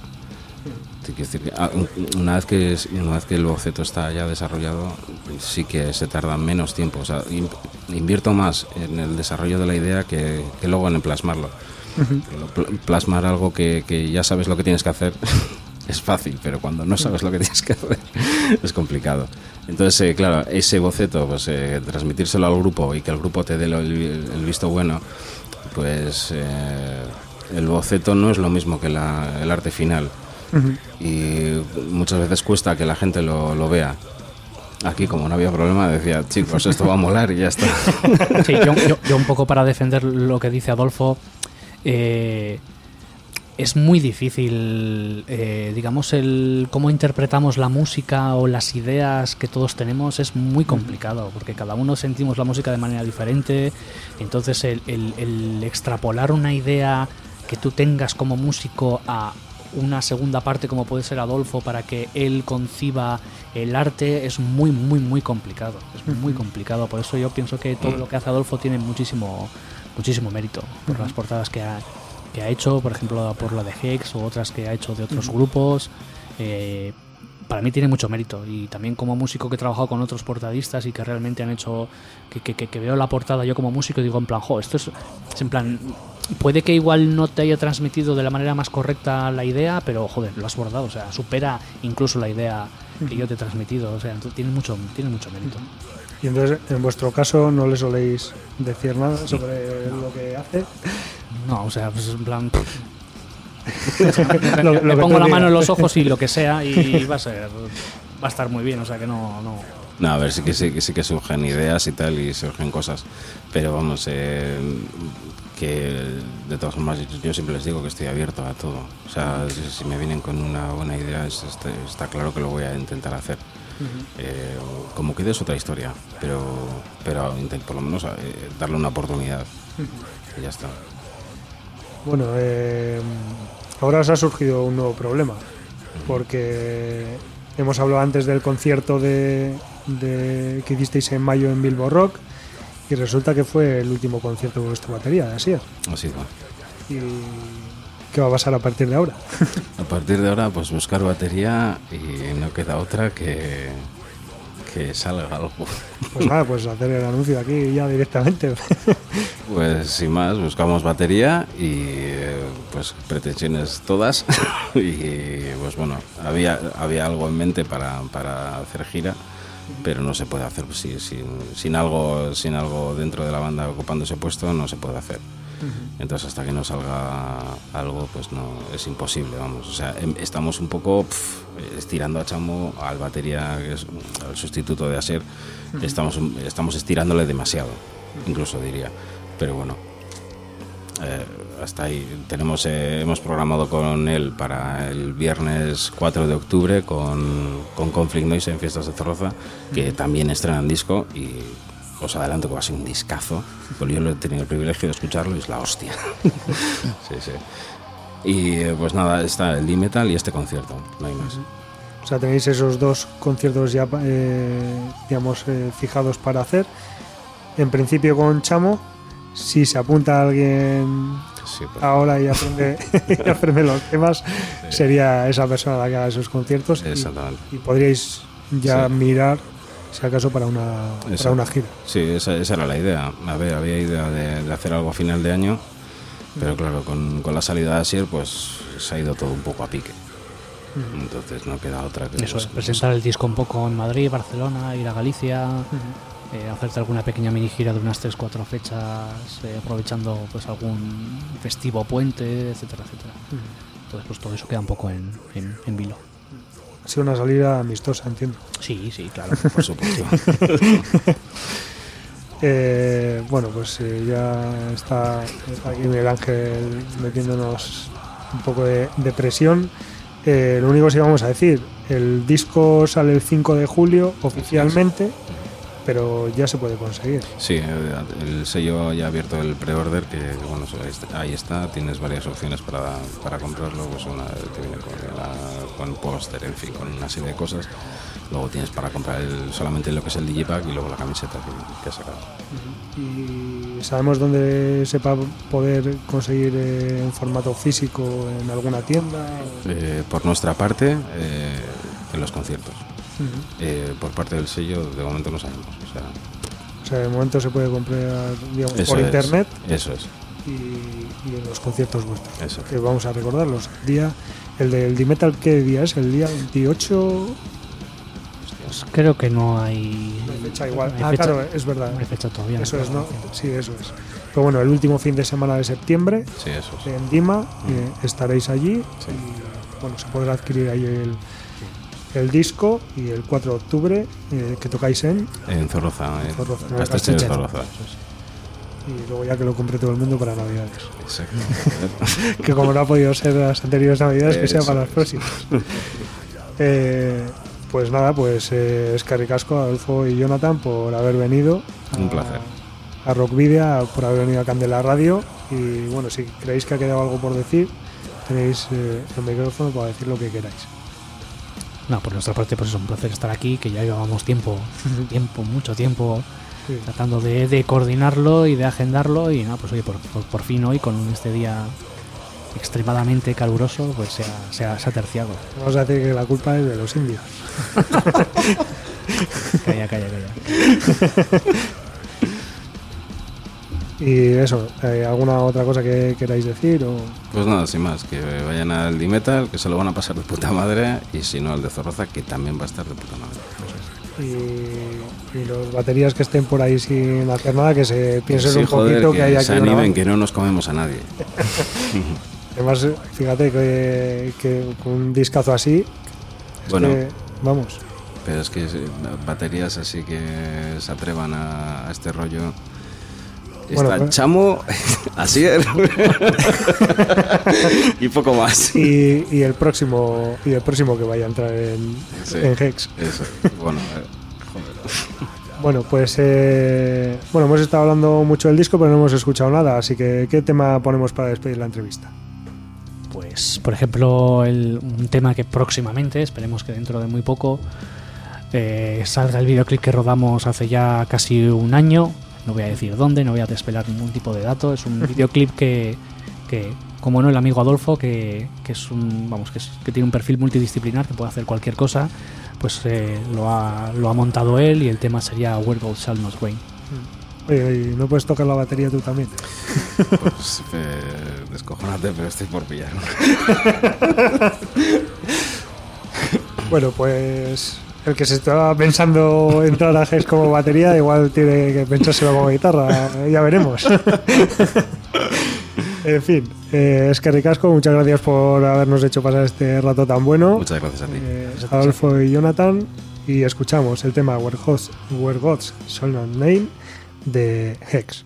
decir que, ah, un- una, vez que, una vez que el boceto está ya desarrollado, sí que se tarda menos tiempo. O sea, in- invierto más en el desarrollo de la idea que, que luego en el Plasmar algo que, que ya sabes lo que tienes que hacer (laughs) es fácil, pero cuando no sabes lo que tienes que hacer (laughs) es complicado. Entonces, eh, claro, ese boceto, pues eh, transmitírselo al grupo y que el grupo te dé lo- el, el visto bueno, pues eh, el boceto no es lo mismo que la- el arte final. Y muchas veces cuesta que la gente lo, lo vea. Aquí, como no había problema, decía, chicos, esto va a molar y ya está. (laughs) Sí, yo, yo- yo un poco para defender lo que dice Adolfo, eh, es muy difícil, eh, digamos, el cómo interpretamos la música o las ideas que todos tenemos es muy complicado, porque cada uno sentimos la música de manera diferente, entonces el, el- el extrapolar una idea que tú tengas como músico a una segunda parte como puede ser Adolfo para que él conciba el arte es muy muy muy complicado. Es muy complicado. Por eso yo pienso que todo lo que hace Adolfo tiene muchísimo muchísimo mérito por las portadas que ha, que ha hecho por ejemplo por la de Hex o otras que ha hecho de otros grupos. Eh, para mí tiene mucho mérito y también como músico que he trabajado con otros portadistas y que realmente han hecho que, que- que- veo la portada yo como músico y digo en plan jo esto es, es en plan puede que igual no te haya transmitido de la manera más correcta la idea pero joder lo has bordado o sea supera incluso la idea que yo te he transmitido o sea entonces tiene mucho tiene mucho mérito Y entonces, en vuestro caso, no le soléis decir nada sobre lo que hace. no o sea pues en plan (laughs) Lo- pongo la mano en los ojos y lo que sea y (laughs) va a ser va a estar muy bien o sea que no no No, a ver, sí que, sí, que sí que surgen ideas y tal, y surgen cosas. Pero vamos, eh, que de todas formas yo siempre les digo que estoy abierto a todo. O sea, si, si me vienen con una buena idea, es- está, está claro que lo voy a intentar hacer. Eh, como que es otra historia, pero, pero por lo menos eh, darle una oportunidad. Y ya está. Bueno, eh, ahora os ha surgido un nuevo problema, porque hemos hablado antes del concierto de, de- que hicisteis en mayo en Bilbo Rock y resulta que fue el último concierto de vuestra batería de Asia. Así. ¿Y qué va a pasar a partir de ahora? A partir de ahora, pues buscar batería y no queda otra que, que salga algo. Pues nada, pues hacer el anuncio aquí ya directamente. Pues sin más, buscamos batería y pues pretensiones todas. (laughs) y pues bueno, había, había algo en mente para, para hacer gira, pero no se puede hacer si- sin, sin, algo, sin algo dentro de la banda ocupando ese puesto, no se puede hacer. Entonces hasta que no salga algo, pues no es imposible, vamos. O sea, em- estamos un poco estirando a Chamo, al batería, que es al sustituto de Aser, estamos, estamos estirándole demasiado, incluso diría. Pero bueno, eh, hasta ahí. Tenemos, eh, hemos programado con él para el viernes 4 de octubre con, con Conflict Noise en Fiestas de Zorroza, que también estrenan disco y os adelanto que va a ser un discazo, porque yo lo he tenido el privilegio de escucharlo y es la hostia. (laughs) sí, sí. Y eh, pues nada, está el D-Metal y este concierto, no hay más. O sea, tenéis esos dos conciertos ya, eh, digamos, eh, fijados para hacer. En principio con Chamo, si se apunta alguien Sí, pues, ahora y aprende, (laughs) y aprende los temas, sería esa persona la que haga esos conciertos. y- Exactamente. Y, podríais ya Sí. mirar, si acaso, para una, para Exacto. una gira. Sí, esa, esa era la idea. A ver, había idea de, de hacer algo a final de año, pero claro, con, con la salida de Asier, pues se ha ido todo un poco a pique. Entonces no queda otra que Eso, pues, presentar el disco un poco en Madrid, Barcelona, ir a Galicia, eh, hacerte alguna pequeña mini gira de unas 3-4 fechas, eh, aprovechando pues algún festivo puente, etcétera, etcétera. Entonces, pues todo eso queda un poco en, en, en vilo. Sido una salida amistosa, entiendo. Sí, sí, claro. por supuesto. (laughs) Eh, bueno, pues eh, ya está, aquí Miguel Ángel metiéndonos un poco de, de presión. Eh, lo único que sí vamos a decir, el disco sale el 5 de julio oficialmente, pero ya se puede conseguir. Sí, eh, el sello ya ha abierto el pre-order, que bueno, ahí está- ahí está, tienes varias opciones para, para comprarlo, pues una te viene con, la- con póster, en fin, con una serie de cosas. Luego tienes para comprar el- solamente lo que es el digipack y luego la camiseta que, que ha sacado. Y sabemos dónde se va a poder conseguir eh, en formato físico en alguna tienda. Eh, por nuestra parte, eh, en los conciertos. Eh, por parte del sello, de momento no sabemos. O sea, O sea, de momento se puede comprar digamos, por es, internet Eso es. y, y en los conciertos vuestros. Eso. que vamos a recordarlos. Día, el del D-Metal, ¿qué día es? ¿El día 28? Pues creo que no hay. No fecha igual. no hay Ah, fecha- claro, es verdad. no hay fecha todavía. Eso es, ¿no? Sí, eso es. Pero bueno, el último fin de semana de septiembre Sí, eso es. en Dima eh, estaréis allí Sí. y bueno, se podrá adquirir ahí el, el disco y el 4 de octubre eh, que tocáis en En Zorroza, en Zorroza, en. Zorroza. y luego ya que lo compre todo el mundo para Navidades. Exacto. (laughs) que como no ha podido ser las anteriores navidades, que sea para las próximas. (laughs) Eh, pues nada, pues eh, es que ricasco a Adolfo y Jonathan por haber venido. Un a- placer. A Rockvidia, por haber venido a Candela Radio. Y bueno, si creéis que ha quedado algo por decir, tenéis eh, el micrófono para decir lo que queráis. No, por nuestra parte, pues es un placer estar aquí, que ya llevamos tiempo, (laughs) tiempo, mucho tiempo Sí. tratando de, de coordinarlo y de agendarlo y no, pues oye, por, por, por fin hoy con este día extremadamente caluroso, pues se ha, se ha- se ha terciado. Vamos a decir que la culpa es de los indios. (laughs) Calla, calla, calla. (laughs) Y eso, eh, ¿alguna otra cosa que queráis decir? O... Pues nada, sin más, que vayan al D-Metal, que se lo van a pasar de puta madre, y si no, al de Zorroza, que también va a estar de puta madre. Y, y los baterías que estén por ahí sin hacer nada, que se piensen Sí, un joder, poquito que, que hay aquí se animen, que no nos comemos a nadie. (laughs) Además, fíjate que, que con un discazo así, Bueno. que, vamos, pero es que baterías así que se atrevan a, este rollo. Está pues- Chamo, (laughs) así (laughs) y poco más. Y, el próximo y el próximo que vaya a entrar en, Hex. Eso. Bueno, eh, (laughs) Bueno, pues eh, bueno, hemos estado hablando mucho del disco, pero no hemos escuchado nada, así que ¿qué tema ponemos para despedir la entrevista? Pues, por ejemplo, un tema que próximamente, esperemos que dentro de muy poco, eh, salga el videoclip que rodamos hace ya casi un año. No voy a decir dónde, no voy a despelar ningún tipo de dato. Es un (laughs) videoclip que, que como no el amigo Adolfo, que, es un, vamos, que, que, tiene un perfil multidisciplinar, que puede hacer cualquier cosa, pues eh, lo, ha, lo ha montado él y el tema sería Where Gold Shall Not Rain. Oye, ¿no puedes tocar la batería tú también? Pues eh, descojonate, pero estoy por pillar. (laughs) bueno, pues el que se estaba pensando entrar a GES como batería, igual tiene que pensárselo como guitarra, ya veremos. (laughs) en fin, eh, es que ricasco, muchas gracias por habernos hecho pasar este rato tan bueno. Muchas gracias a ti. Eh, Adolfo y Jonathan, y escuchamos el tema Where, Gods, Where Gods Shall Not Name de Hex.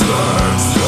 turns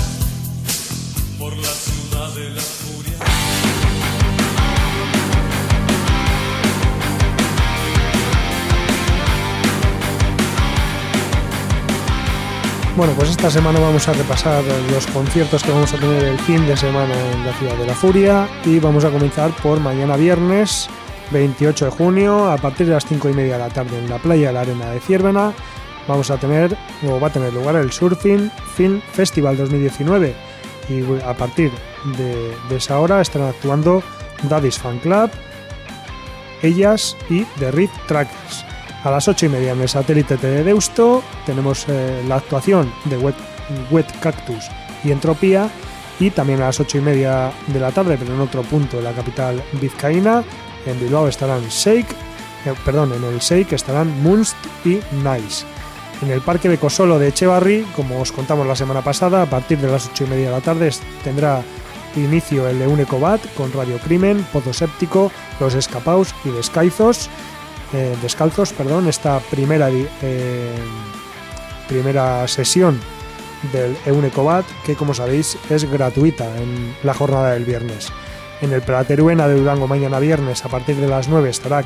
Bueno, pues esta semana vamos a repasar los conciertos que vamos a tener el fin de semana en la ciudad de la Furia y vamos a comenzar por mañana viernes 28 de junio a partir de las 5 y media de la tarde en la playa de la Arena de Ciervena vamos a tener o va a tener lugar el Surfing Film Festival 2019 y a partir de, esa hora estarán actuando Daddy's Fan Club, ellas y The Reed Trackers. A las 8 y media en el satélite de Deusto. Tenemos eh, la actuación de Wet, Wet, Cactus y Entropía. Y también a las 8 y media de la tarde, pero en otro punto de la capital vizcaína, en Bilbao estarán Shake, eh, perdón, en el Shake estarán Munst y Nice. En el Parque Becosolo de Echevarri, como os contamos la semana pasada, a partir de las 8 y media de la tarde tendrá inicio el Eunecobat con Radio Crimen, Pozo Séptico, Los Escapaus y Descaizos eh, descalzos, perdón, esta primera, eh, primera sesión del Eunecobat, que como sabéis es gratuita en la jornada del viernes. En el Prateruena de Durango mañana viernes a partir de las 9 estará,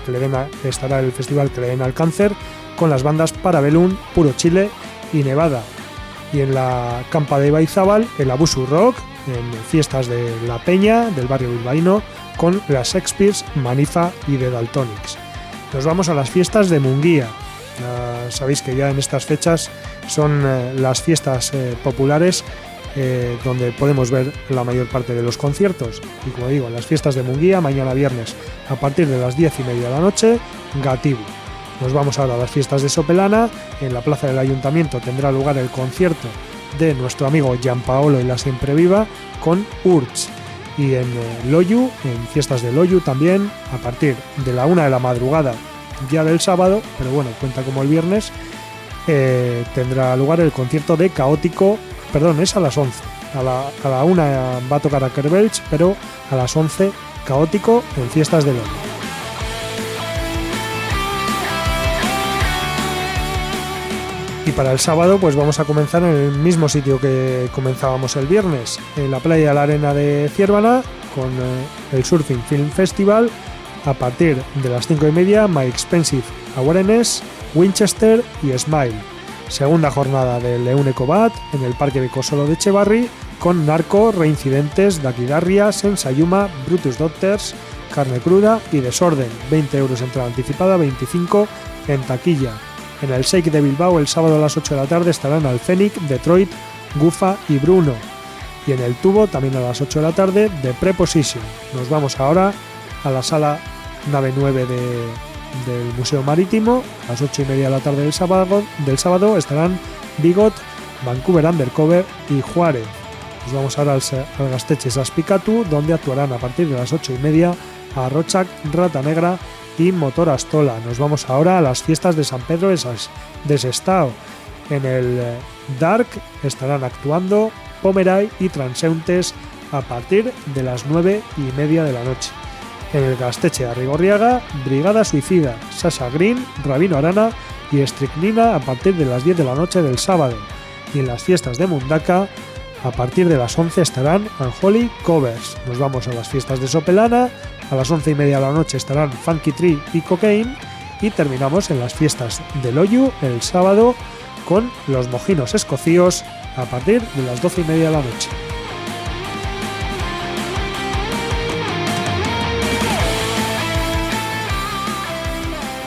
estará el festival que al cáncer con las bandas Parabellum, Puro Chile y Nevada. Y en la Campa de Baizábal el Abusu Rock, en fiestas de La Peña, del barrio bilbaíno, con las Shakespeare's, Manifa y The Daltonics nos vamos a las fiestas de Munguía. sabéis que ya en estas fechas son eh, las fiestas eh, populares eh, donde podemos ver la mayor parte de los conciertos. Y como digo, las fiestas de Munguía, mañana viernes a partir de las 10 y media de la noche, Gatibu. Nos vamos ahora a las fiestas de Sopelana. En la plaza del ayuntamiento tendrá lugar el concierto de nuestro amigo Paolo y la Siempre Viva con Urch y en eh, Loyu, en fiestas de Loyu también, a partir de la una de la madrugada ya del sábado, pero bueno, cuenta como el viernes, eh, tendrá lugar el concierto de Caótico, perdón, es a las 11. A la, a la una va a tocar a Kerbelch, pero a las 11 Caótico en fiestas de Loyu. Y para el sábado pues vamos a comenzar en el mismo sitio que comenzábamos el viernes, en la playa la arena de Ciervana, con eh, el Surfing Film Festival, a partir de las 5 y media, My Expensive Awareness, Winchester y Smile. Segunda jornada del Eunecobat en el Parque de Cosolo de Chevarri, con Narco, Reincidentes, Dakidarria, Sensayuma, Brutus Doctors, Carne Cruda y Desorden. 20 euros entrada anticipada, 25 en taquilla. En el Shake de Bilbao el sábado a las 8 de la tarde estarán Alcenic, Detroit, Gufa y Bruno. Y en el tubo, también a las 8 de la tarde, The Preposition. Nos vamos ahora a la sala nave 9 del Museo Marítimo. A las 8 y media de la tarde del sábado, del sábado estarán Bigot, Vancouver Undercover y Juárez. Nos vamos ahora al, al Gasteches Aspicatu, donde actuarán a partir de las 8 y media a Rochak, Rata Negra y Motor Astola. Nos vamos ahora a las fiestas de San Pedro de Sestao. En el eh, Dark estarán actuando Pomeray y Transeuntes a partir de las 9 y media de la noche. En el Gasteche Arrigorriaga, Brigada Suicida, Sasa Green, Rabino Arana y Estricnina a partir de las 10 de la noche del sábado. Y en las fiestas de Mundaka, a partir de las 11 estarán Unholy Covers. Nos vamos a las fiestas de Sopelana, a las 11 y media de la noche estarán Funky Tree y Cocaine. Y terminamos en las fiestas de Loyu el sábado con los mojinos escocíos a partir de las 12 y media de la noche.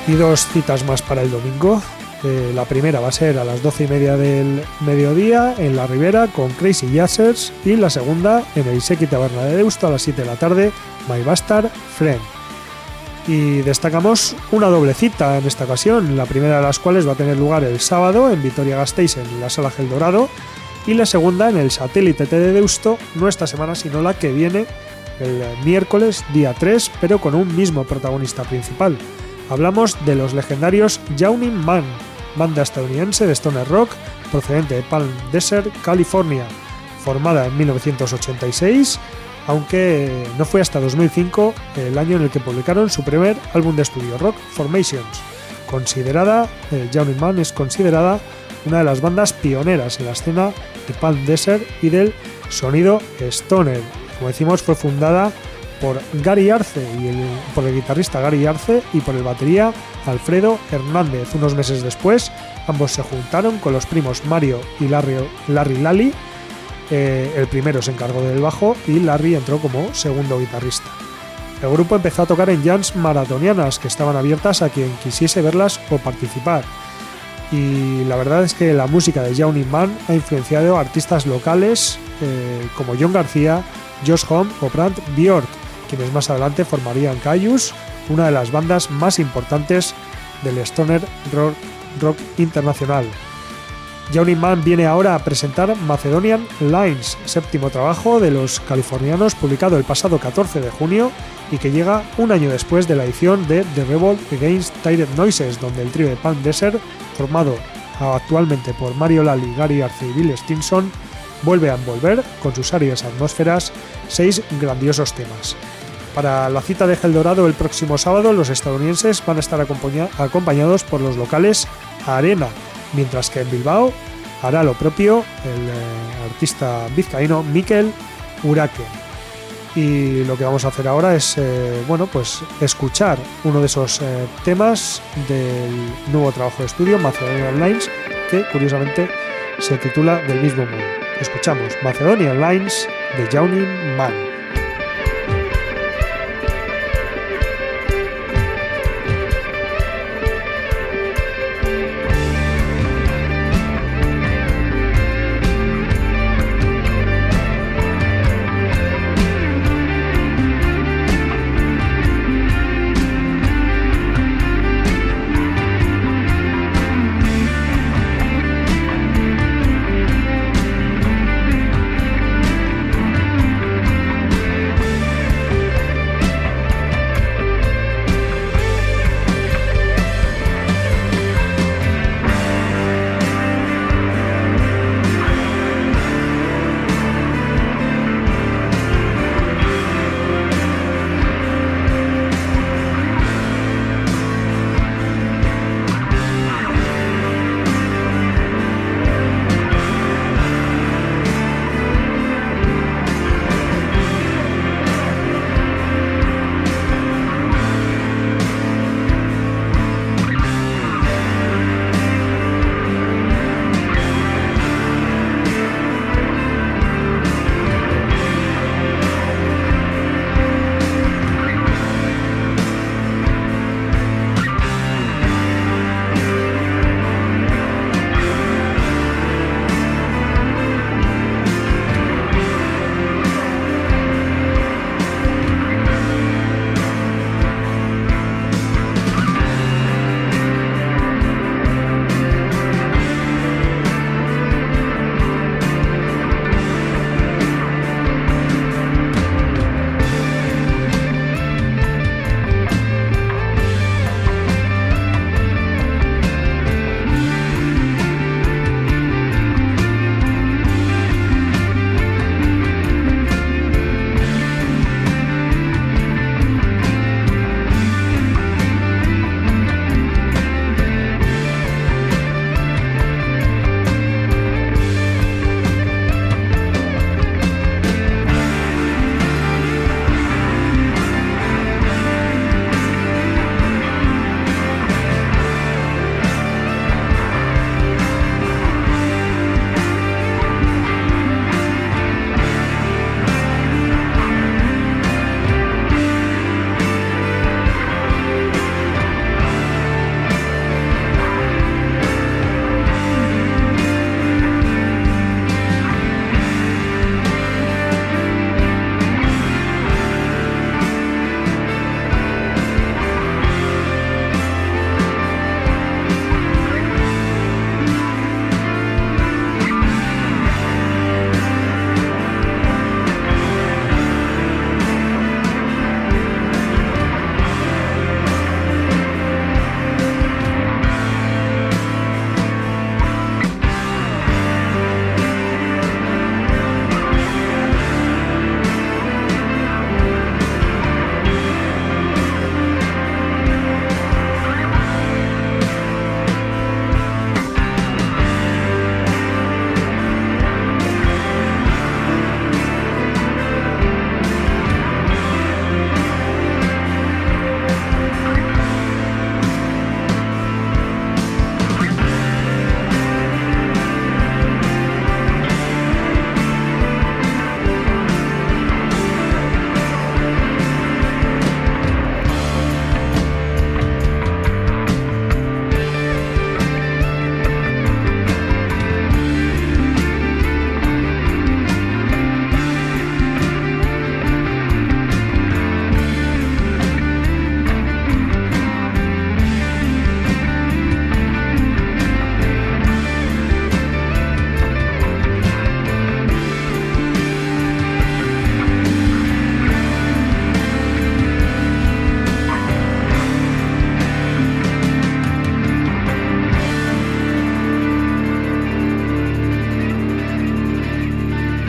Y dos citas más para el domingo. Eh, la primera va a ser a las 12 y media del mediodía en la Ribera con Crazy Jazzers y la segunda en el Iseki Taberna de Deusto a las 7 de la tarde My Bastard Friend. Y destacamos una doble cita en esta ocasión, la primera de las cuales va a tener lugar el sábado en Vitoria-Gasteiz en la Sala Gel Dorado y la segunda en el Satélite T de Deusto, no esta semana sino la que viene el miércoles día 3, pero con un mismo protagonista principal. Hablamos de los legendarios Yawning Man, banda estadounidense de stoner rock procedente de Palm Desert, California, formada en 1986 aunque no fue hasta 2005 el año en el que publicaron su primer álbum de estudio, Rock Formations, considerada, eh, Man es considerada una de las bandas pioneras en la escena de Palm Desert y del sonido stoner. Como decimos, fue fundada por Gary Arce y el, por el guitarrista Gary Arce y por el batería Alfredo Hernández. Unos meses después, ambos se juntaron con los primos Mario y Larry, Larry Lally. Eh, el primero se encargó del bajo y Larry entró como segundo guitarrista. El grupo empezó a tocar en jams maratonianas que estaban abiertas a quien quisiese verlas o participar. Y la verdad es que la música de Jaunin Man ha influenciado a artistas locales eh, como John García, Josh Home o Brandt Bjork, quienes más adelante formarían Caius, una de las bandas más importantes del stoner rock, internacional. Johnny Man viene ahora a presentar Macedonian Lines, séptimo trabajo de los californianos publicado el pasado 14 de junio y que llega un año después de la edición de The Revolt Against Tired Noises, donde el trío de Pan Desert, formado actualmente por Mario Lally, Gary Arce y Bill Stinson, vuelve a envolver con sus áreas atmósferas seis grandiosos temas. Para la cita de Dorado el próximo sábado, los estadounidenses van a estar acompañados por los locales Arena, mientras que en Bilbao hará lo propio el eh, artista vizcaíno Mikel Uraque. Y lo que vamos a hacer ahora es, eh, bueno, pues escuchar uno de esos eh, temas del nuevo trabajo de estudio, Macedonian Lines, que curiosamente se titula Del mismo modo. Escuchamos Macedonian Lines de Jaunin Man.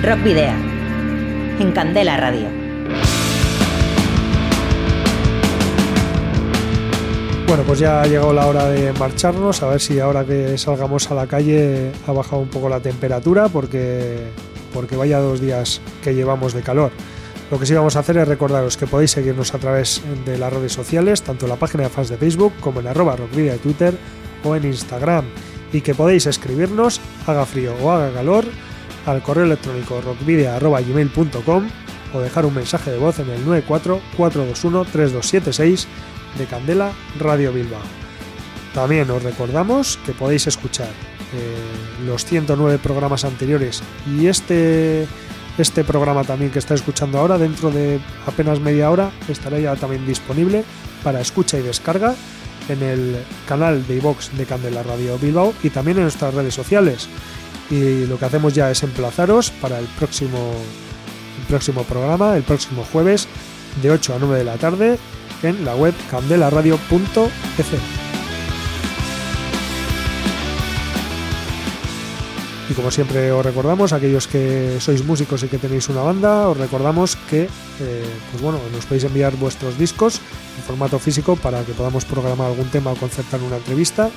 Rock Video. En Candela Radio. Bueno, pues ya ha llegado la hora de marcharnos, a ver si ahora que salgamos a la calle ha bajado un poco la temperatura, porque, porque vaya dos días que llevamos de calor. Lo que sí vamos a hacer es recordaros que podéis seguirnos a través de las redes sociales, tanto en la página de fans de Facebook como en arroba rockvidia de Twitter o en Instagram, y que podéis escribirnos, haga frío o haga calor, al correo electrónico rockvidia.gmail.com o dejar un mensaje de voz en el 944213276 de Candela Radio Bilbao. También os recordamos que podéis escuchar eh, los 109 programas anteriores y este, este programa también que está escuchando ahora, dentro de apenas media hora, estará ya también disponible para escucha y descarga en el canal de iVox de Candela Radio Bilbao y también en nuestras redes sociales y lo que hacemos ya es emplazaros para el próximo, próximo programa, el próximo jueves de 8 a 9 de la tarde en la web candelaradio.fm. Y como siempre os recordamos, aquellos que sois músicos y que tenéis una banda, os recordamos que eh, pues bueno, nos podéis enviar vuestros discos en formato físico para que podamos programar algún tema o concertar una entrevista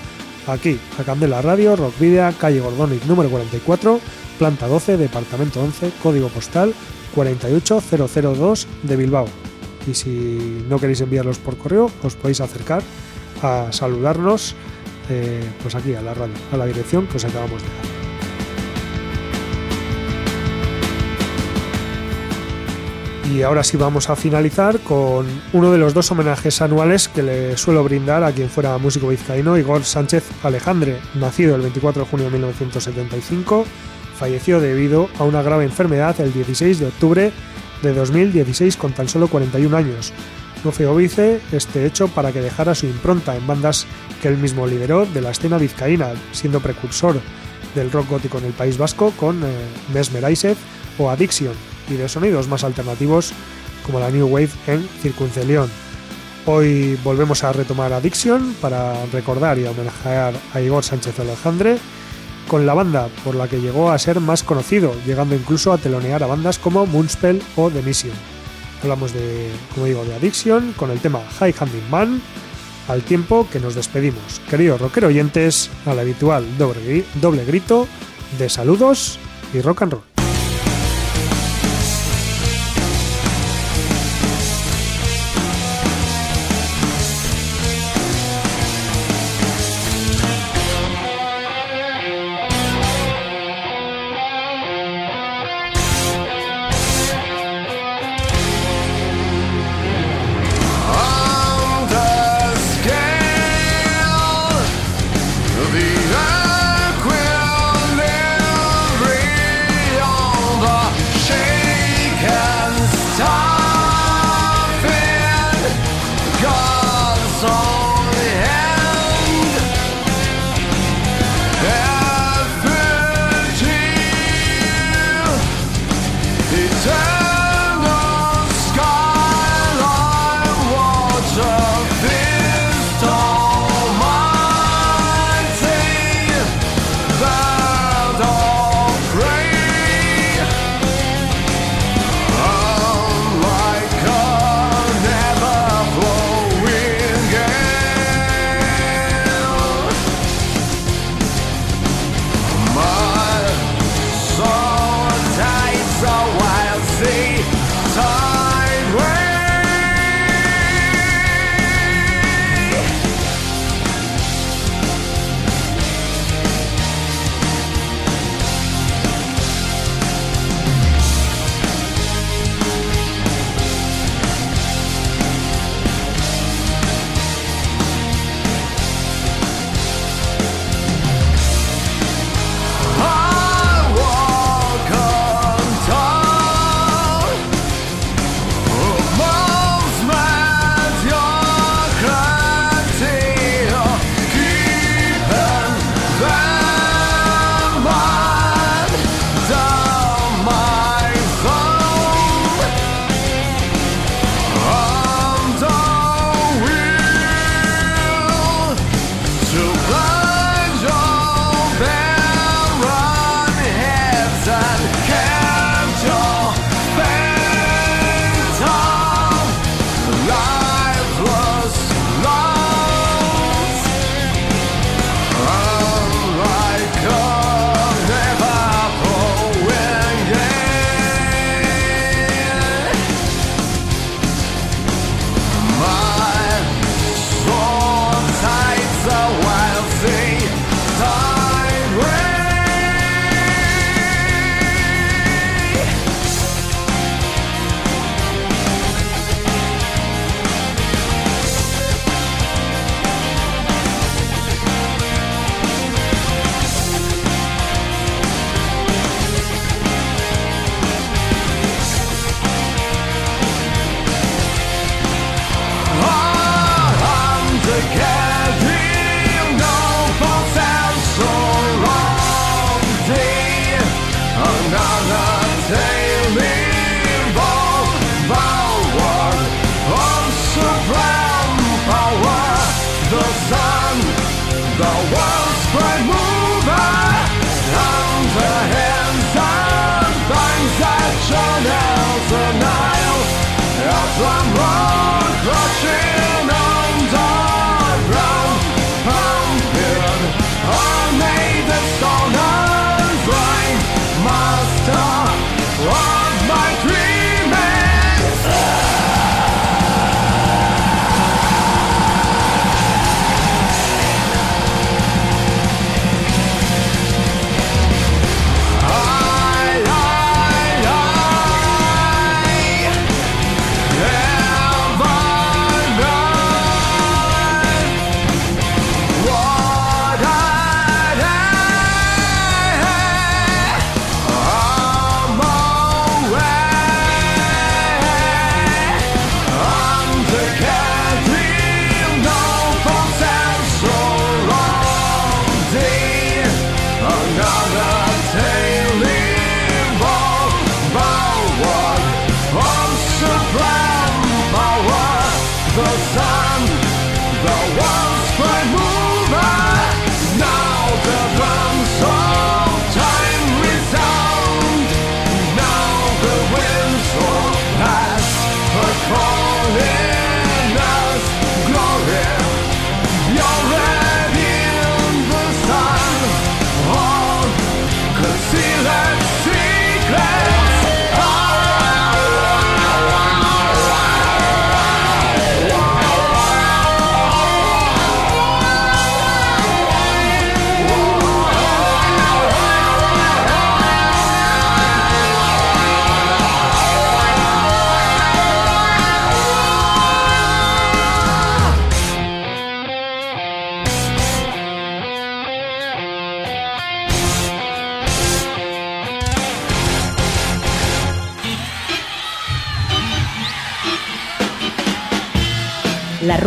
aquí, a Candela Radio, Rock Video, calle Gordonic número 44, planta 12, departamento 11, código postal 48002 de Bilbao. Y si no queréis enviarlos por correo, os podéis acercar a saludarnos eh, pues aquí a la radio, a la dirección que os acabamos de dar. Y ahora sí vamos a finalizar con uno de los dos homenajes anuales que le suelo brindar a quien fuera músico vizcaíno, Igor Sánchez Alejandre, nacido el 24 de junio de 1975, falleció debido a una grave enfermedad el 16 de octubre de 2016 con tan solo 41 años. No fue óbice este hecho para que dejara su impronta en bandas que él mismo lideró de la escena vizcaína, siendo precursor del rock gótico en el País Vasco con eh, o Addiction, y de sonidos más alternativos como la New Wave en Circuncelión. Hoy volvemos a retomar Addiction para recordar y homenajear a Igor Sánchez Alejandre con la banda por la que llegó a ser más conocido, llegando incluso a telonear a bandas como Moonspell o The Mission. Hablamos de, como digo, de Addiction con el tema High Handing Man, al tiempo que nos despedimos. Queridos rockero oyentes, al habitual doble, doble grito de saludos y rock and roll.